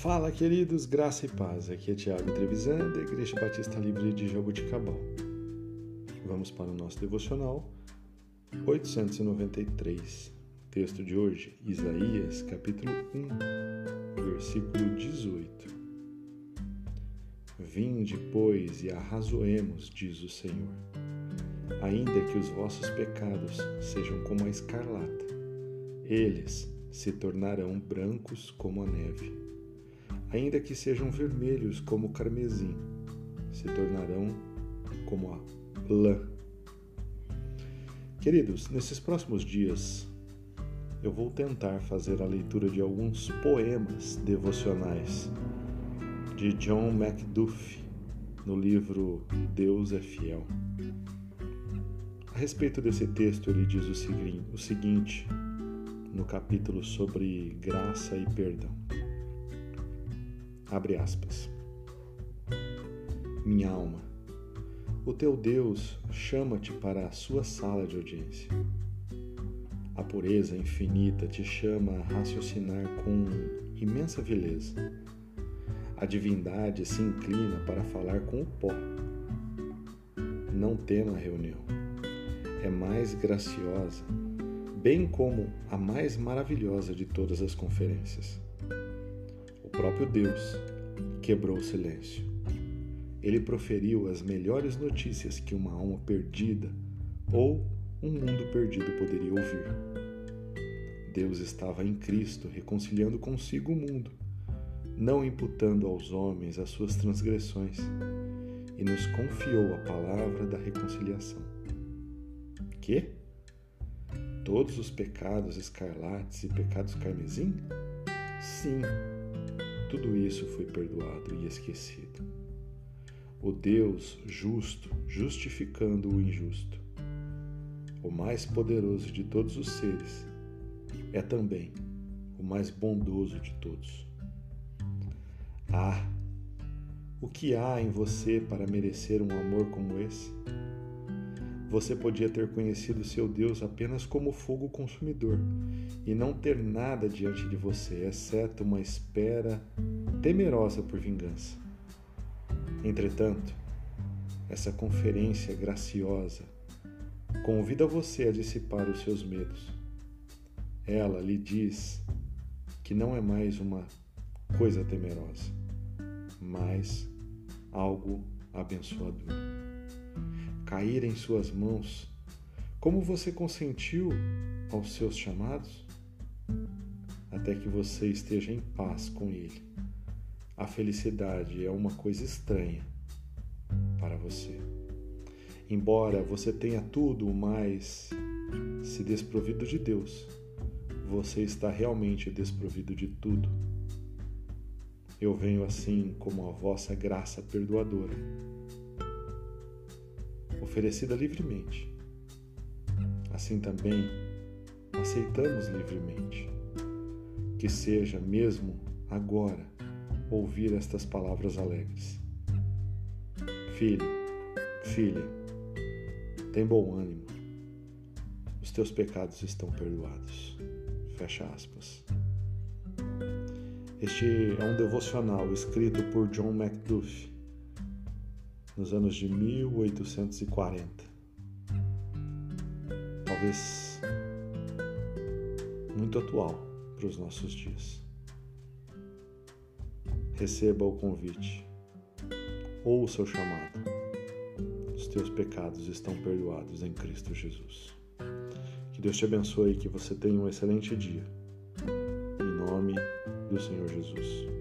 Fala, queridos, graça e paz. Aqui é Tiago Trevisan, da Igreja Batista Livre de Jaboticabal. Vamos para o nosso devocional 893. Texto de hoje, Isaías, capítulo 1, versículo 18. Vinde, pois, e arrazoemos, diz o Senhor. Ainda que os vossos pecados sejam como a escarlata, eles se tornarão brancos como a neve. Ainda que sejam vermelhos como o carmesim, se tornarão como a lã. Queridos, nesses próximos dias eu vou tentar fazer a leitura de alguns poemas devocionais de John Macduff no livro Deus é Fiel. A respeito desse texto, ele diz o seguinte no capítulo sobre graça e perdão. Abre aspas. Minha alma, o teu Deus chama-te para a sua sala de audiência. A pureza infinita te chama a raciocinar com imensa vileza. A divindade se inclina para falar com o pó. Não tema a reunião. É mais graciosa bem como a mais maravilhosa de todas as conferências. Próprio Deus quebrou o silêncio. Ele proferiu as melhores notícias que uma alma perdida ou um mundo perdido poderia ouvir. Deus estava em Cristo reconciliando consigo o mundo, não imputando aos homens as suas transgressões, e nos confiou a palavra da reconciliação. Que? todos os pecados escarlates e pecados carmesim? Sim, tudo isso foi perdoado e esquecido. O Deus justo justificando o injusto, o mais poderoso de todos os seres, é também o mais bondoso de todos. Ah, o que há em você para merecer um amor como esse? Você podia ter conhecido seu Deus apenas como fogo consumidor e não ter nada diante de você, exceto uma espera temerosa por vingança. Entretanto, essa conferência graciosa convida você a dissipar os seus medos. Ela lhe diz que não é mais uma coisa temerosa, mas algo abençoador cair em suas mãos, como você consentiu aos seus chamados? Até que você esteja em paz com Ele. A felicidade é uma coisa estranha para você. Embora você tenha tudo, mas se desprovido de Deus, você está realmente desprovido de tudo. Eu venho assim como a vossa graça perdoadora oferecida livremente. Assim também aceitamos livremente. Que seja mesmo agora ouvir estas palavras alegres. Filho, filha, tem bom ânimo. Os teus pecados estão perdoados. Fecha aspas. Este é um devocional escrito por John Macduff nos anos de 1840. Talvez muito atual para os nossos dias. Receba o convite, ouça o chamado. Os teus pecados estão perdoados em Cristo Jesus. Que Deus te abençoe e que você tenha um excelente dia. Em nome do Senhor Jesus.